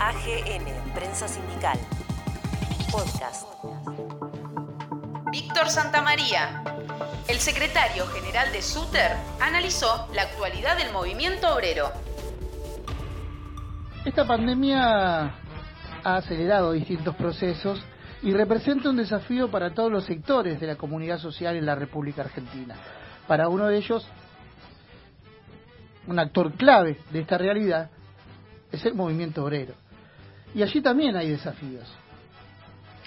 AGN, Prensa Sindical. Podcast. Víctor Santamaría, el secretario general de SUTER, analizó la actualidad del movimiento obrero. Esta pandemia ha acelerado distintos procesos y representa un desafío para todos los sectores de la comunidad social en la República Argentina. Para uno de ellos, un actor clave de esta realidad es el movimiento obrero. Y allí también hay desafíos.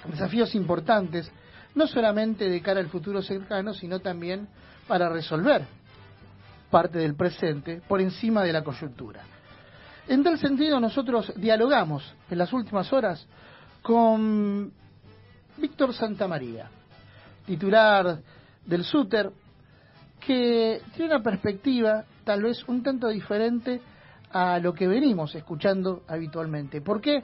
Desafíos importantes, no solamente de cara al futuro cercano, sino también para resolver parte del presente por encima de la coyuntura. En tal sentido, nosotros dialogamos en las últimas horas con Víctor Santamaría, titular del SUTER, que tiene una perspectiva tal vez un tanto diferente a lo que venimos escuchando habitualmente. ¿Por qué?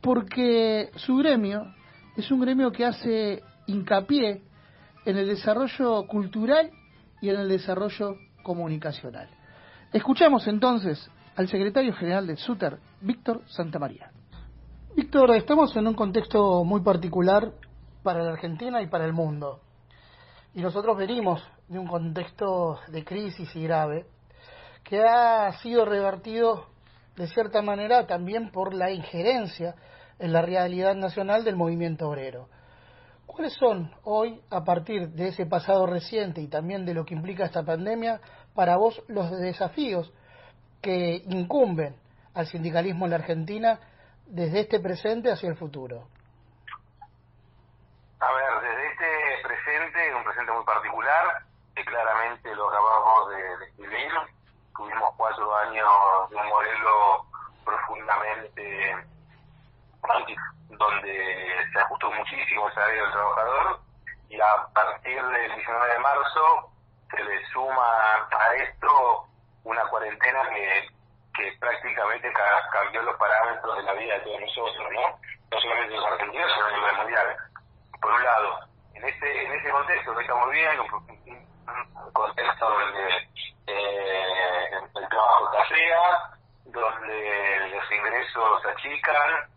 Porque su gremio es un gremio que hace hincapié en el desarrollo cultural y en el desarrollo comunicacional. Escuchamos entonces al secretario general del SUTER, Víctor Santamaría. Víctor, estamos en un contexto muy particular para la Argentina y para el mundo. Y nosotros venimos de un contexto de crisis y grave que ha sido revertido de cierta manera también por la injerencia en la realidad nacional del movimiento obrero. ¿Cuáles son hoy, a partir de ese pasado reciente y también de lo que implica esta pandemia, para vos los desafíos que incumben al sindicalismo en la Argentina desde este presente hacia el futuro? A ver, desde este presente, un presente muy particular, que claramente lo acabamos de describir, tuvimos cuatro años de un modelo profundamente donde se ajustó muchísimo el salario del trabajador y a partir del 19 de marzo se le suma a esto una cuarentena que, que prácticamente cambió los parámetros de la vida de todos nosotros, ¿no? No solamente los argentinos, sino a nivel mundial. Por un lado, en ese, en ese contexto que estamos viendo, un contexto donde eh, el trabajo escasea, donde los ingresos achican,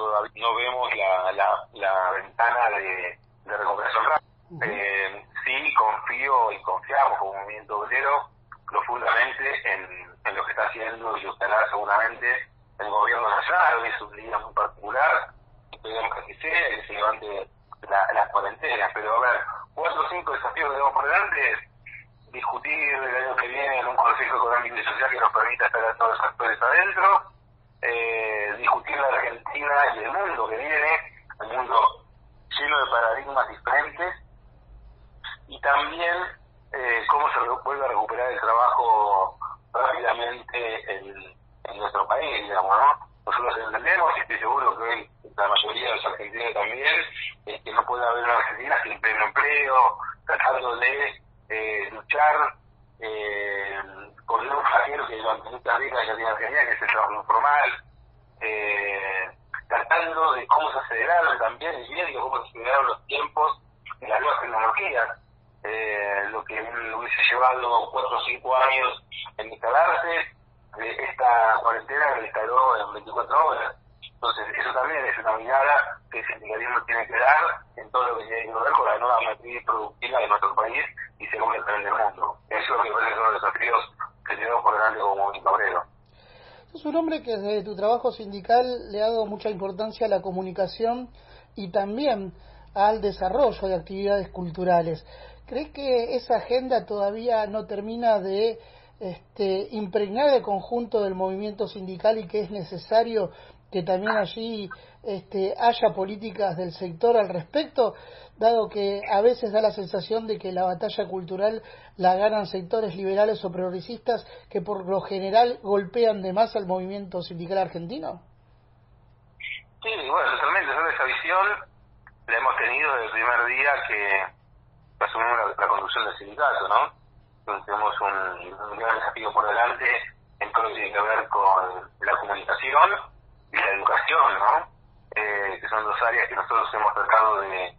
todavía no vemos la, la, la ventana de, de recuperación rápida. eh, sí confío y confiamos como movimiento obrero profundamente en, en lo que está haciendo y lo que hará seguramente el gobierno nacional. Hoy es un día muy particular, esperemos que así sea, que se levante la, las cuarentenas, pero a ver, cuatro o cinco desafíos que tenemos por delante discutir el año que viene en un Consejo Económico y Social que nos permita estar a todos los actores adentro, eh, discutir la Argentina y el mundo que viene, el mundo lleno de paradigmas diferentes, y también eh, cómo se vuelve a recuperar el trabajo rápidamente en, nuestro país, digamos, ¿no? Nosotros entendemos, y estoy seguro que hoy la mayoría de los argentinos también, es que no puede haber una Argentina sin pleno empleo, tratando de eh, luchar eh, con un flagelo que durante muchas décadas ya tiene Argentina, que es el trabajo informal, eh, tratando de cómo se aceleraron también, y viendo cómo se aceleraron los tiempos de las nuevas tecnologías, eh, lo que hubiese llevado cuatro o cinco años en instalarse, esta cuarentena lo instaló en 24 horas. Entonces, eso también es una mirada que el sindicalismo tiene que dar en todo lo que tiene que ver con la nueva matriz productiva de nuestro país y seguramente del mundo. Eso es lo que parece son los desafíos que tenemos por delante como movimiento obrero. Es un hombre que desde tu trabajo sindical le ha dado mucha importancia a la comunicación y también al desarrollo de actividades culturales. ¿Crees que esa agenda todavía no termina de este, impregnar el conjunto del movimiento sindical y que es necesario que también allí este, haya políticas del sector al respecto, dado que a veces da la sensación de que la batalla cultural la ganan sectores liberales o progresistas que por lo general golpean de más al movimiento sindical argentino? Sí, bueno, totalmente, esa visión la hemos tenido desde el primer día que asumimos la, la conducción del sindicato, ¿no? Tenemos un, gran desafío por delante en todo lo que tiene que ver con la comunicación y la educación, ¿no? Eh, que son dos áreas que nosotros hemos tratado de,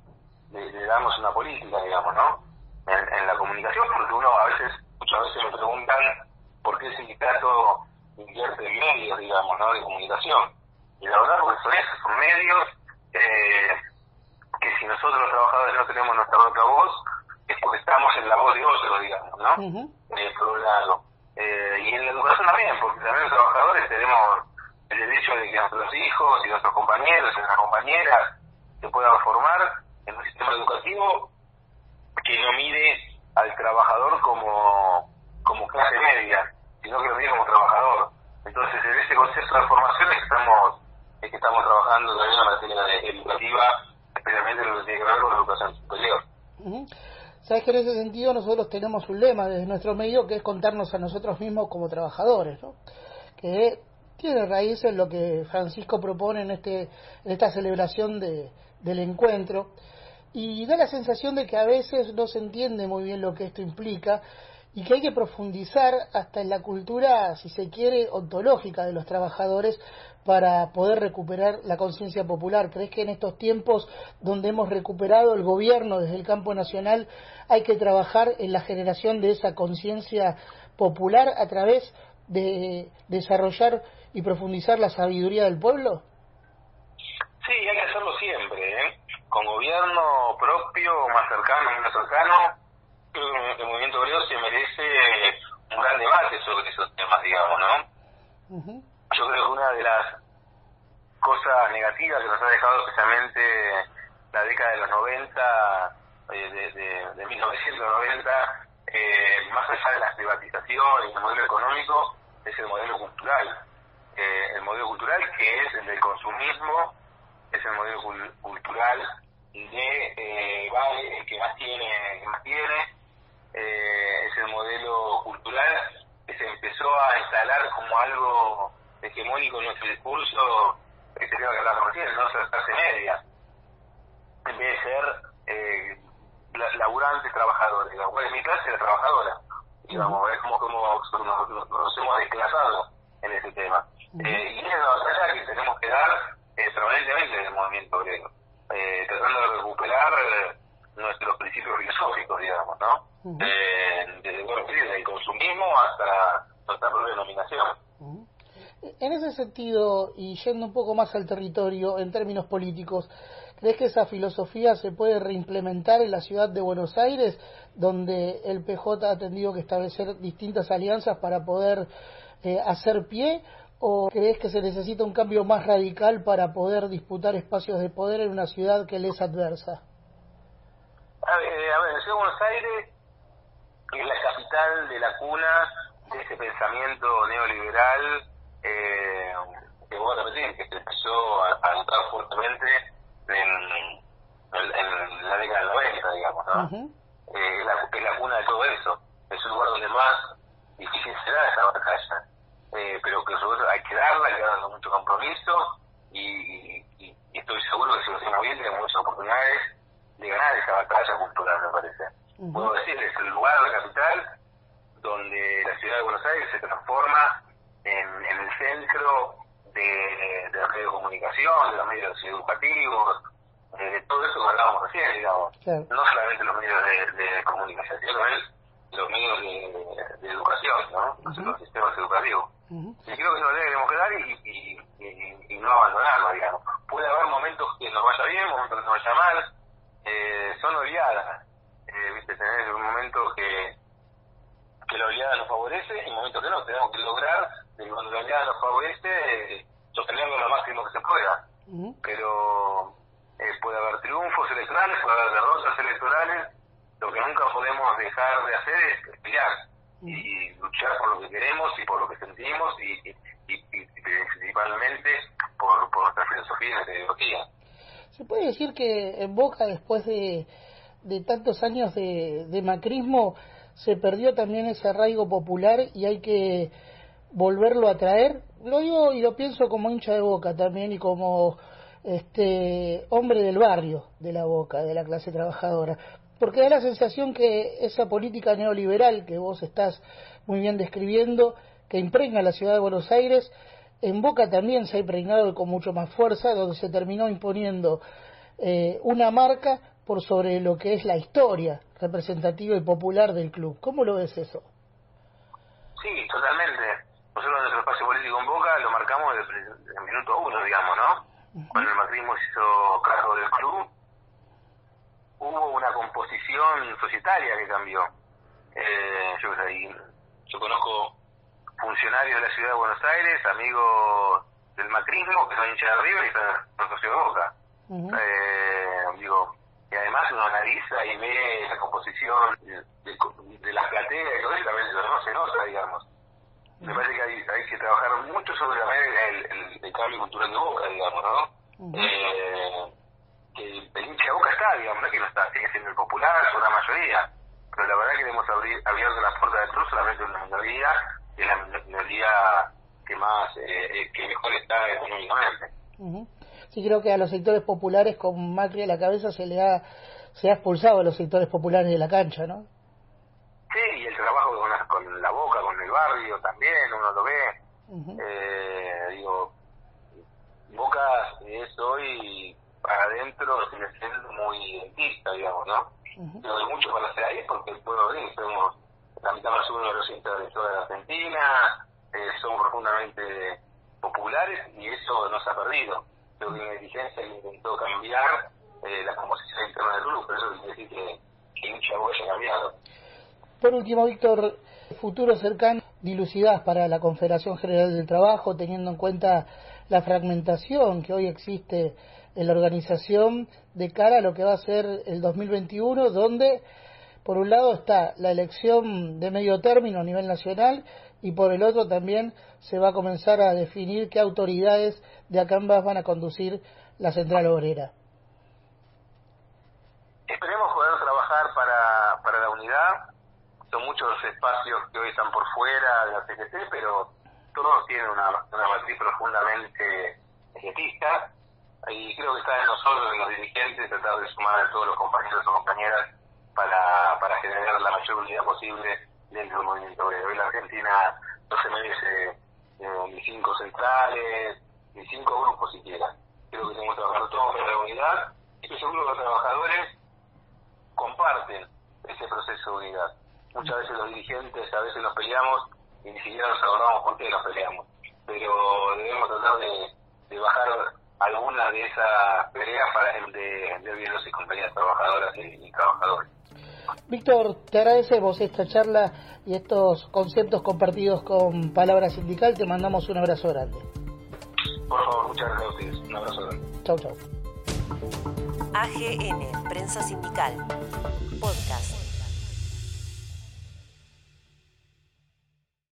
de, darnos una política, digamos, ¿no? En, la comunicación, porque uno a veces, muchas veces me preguntan por qué el sindicato invierte en medios, digamos, ¿no? de comunicación. Y la verdad, porque son esos, son medios eh, que si nosotros los trabajadores no tenemos nuestra propia voz, porque estamos en la voz de otro, digamos, ¿no? eh, por un lado. Eh, y en la educación también, porque también los trabajadores tenemos el derecho de que nuestros hijos y nuestros compañeros y nuestras compañeras se puedan formar en un sistema educativo que no mire al trabajador como, como clase media, sino que lo mire como trabajador. Entonces, en ese concepto de formación es que estamos, es que estamos trabajando también en la materia educativa, especialmente en lo que tiene que ver con la educación superior. Sabes que en ese sentido nosotros tenemos un lema desde nuestro medio que es contarnos a nosotros mismos como trabajadores, ¿no? que tiene raíz en lo que Francisco propone en, este, en esta celebración de, del encuentro y da la sensación de que a veces no se entiende muy bien lo que esto implica y que hay que profundizar hasta en la cultura, si se quiere, ontológica de los trabajadores para poder recuperar la conciencia popular. ¿Crees que en estos tiempos donde hemos recuperado el gobierno desde el campo nacional hay que trabajar en la generación de esa conciencia popular a través de desarrollar y profundizar la sabiduría del pueblo? Sí, hay que hacerlo siempre, ¿eh? con gobierno propio, más cercano, menos cercano. El movimiento obrero se merece un gran debate sobre esos temas, digamos, ¿no? Yo creo que una de las cosas negativas que nos ha dejado especialmente la década de los 90, eh, de, de, 1990, eh, más allá de las privatizaciones y el modelo económico, es el modelo cultural. Eh, el modelo cultural que es el del consumismo, es el modelo cultural de eh, que más tiene, eh, es el modelo cultural que se empezó a instalar como algo hegemónico en nuestro discurso, que lo que hablamos recién, ¿no? la clase media, en vez de ser eh, laburantes trabajadores. Digamos, bueno, mi clase era trabajadora, digamos, es como, como nos, nos, hemos desclasado en ese tema. eh, y es la batalla que tenemos que dar eh, permanentemente en el movimiento obrero, eh, tratando de recuperar eh, nuestros principios filosóficos, digamos, ¿no? eh, desde, bueno, desde el consumismo hasta nuestra propia denominación. En ese sentido, y yendo un poco más al territorio en términos políticos, ¿crees que esa filosofía se puede reimplementar en la ciudad de Buenos Aires, donde el PJ ha tenido que establecer distintas alianzas para poder eh, hacer pie? ¿O crees que se necesita un cambio más radical para poder disputar espacios de poder en una ciudad que le es adversa? A ver, a ver, la ciudad de Buenos Aires es la capital de la cuna de ese pensamiento neoliberal eh, que vos repetir, que se empezó a, a fuertemente en, en, en, la década del 90, digamos, ¿no? Uh -huh. eh, la, es la cuna de todo eso. Es un lugar donde más difícil será esa batalla. Eh, pero que todo hay que darla, hay que darle mucho compromiso y, y, y, estoy seguro que si lo hacemos bien tenemos muchas oportunidades de ganar esa batalla cultural, me parece. Uh -huh. Puedo decir, es el lugar de la capital donde la ciudad de Buenos Aires se transforma en, en el centro de, de la radiocomunicación, de los medios educativos, de, de, todo eso que hablábamos recién, digamos. No solamente los medios de, de comunicación, sino los medios de, de educación, ¿no? Uh -huh. Los sistemas educativos. Uh -huh. Y creo que eso lo tenemos que dar y, y, y, y, no abandonarlo, digamos. Puede haber momentos que nos vaya bien, momentos que nos vaya mal, eh, son oleadas. Eh, ¿viste? Tener momentos que, que la oleada nos favorece y momentos que no. Tenemos que lograr y cuando la oleada nos favorece, sostenerlo lo máximo que se pueda. Uh -huh. Pero eh, puede haber triunfos electorales, puede haber derrotas electorales. Lo que nunca podemos dejar de hacer es pelear uh -huh. y luchar por lo que queremos y por lo que sentimos y, y, y, y principalmente por, por nuestra filosofía y nuestra ideología. ¿Se puede decir que en Boca, después de, de tantos años de, de macrismo, se perdió también ese arraigo popular y hay que volverlo a traer. Lo digo y lo pienso como hincha de boca también y como este hombre del barrio de la boca, de la clase trabajadora. Porque da la sensación que esa política neoliberal que vos estás muy bien describiendo, que impregna la ciudad de Buenos Aires, en Boca también se ha impregnado con mucho más fuerza, donde se terminó imponiendo eh, una marca por sobre lo que es la historia representativa y popular del club. ¿Cómo lo ves eso? Sí, totalmente nosotros nuestro espacio político en Boca lo marcamos desde el minuto uno, digamos, ¿no? Cuando el macrismo se hizo cargo del club, hubo una composición societaria que cambió. Eh, yo, yo conozco funcionarios de la ciudad de Buenos Aires, amigos del macrismo, que son hinchas de River y están socios de Boca. eh, digo, y además uno analiza y ve la composición de, de, las plateas y todo eso, también no se nota, digamos. Me parece que hay, hay que trabajar mucho sobre la el, el, el cambio cultural de Boca, digamos, ¿no? eh, que el hincha de Boca está, digamos, no es que no está, sigue siendo el popular, una mayoría, pero la verdad que hemos abrir, abierto las puertas del club solamente una minoría, que es la minoría que más, eh, que mejor está económicamente. Sí, creo que a los sectores populares con Macri a la cabeza se le ha, se ha expulsado a los sectores populares de la cancha, ¿no? Sí, y el trabajo con la, con la boca, con el barrio también, uno lo ve. eh, digo, Boca es hoy para adentro sigue siendo muy dentista, digamos, ¿no? Pero hay mucho para hacer ahí porque el pueblo de somos la mitad más uno de los hinchas de toda la Argentina, eh, somos profundamente populares y eso no se ha perdido. Creo que la dirigencia intentó cambiar eh, la composición interna del grupo, pero eso quiere decir que, que mucha haya cambiado. Por último, Víctor, futuro cercano, dilucidad para la Confederación General del Trabajo, teniendo en cuenta la fragmentación que hoy existe en la organización de cara a lo que va a ser el 2021, donde por un lado está la elección de medio término a nivel nacional y por el otro también se va a comenzar a definir qué autoridades de acá en van a conducir la central obrera. Esperemos poder trabajar para, para la unidad. Son espacios que hoy están por fuera de la CGT, pero todos tienen una, una matriz profundamente ejetista y creo que está en nosotros, en los dirigentes, tratar de sumar a todos los compañeros o compañeras para, para generar la mayor unidad posible dentro del movimiento obrero. Hoy la Argentina no se merece eh, ni cinco centrales, ni cinco grupos siquiera. Creo que tenemos que trabajar todos en la unidad y que seguro los trabajadores comparten ese proceso de unidad. Muchas veces los dirigentes, a veces nos peleamos y ni siquiera nos acordamos por qué nos peleamos. Pero debemos tratar de, de bajar algunas de esas peleas para el de, de los y compañías trabajadoras y, y trabajadores. Víctor, te agradecemos esta charla y estos conceptos compartidos con Palabra Sindical. Te mandamos un abrazo grande. Por favor, muchas gracias a ustedes. Un abrazo grande. Chau, chau. AGN, Prensa Sindical. Podcast.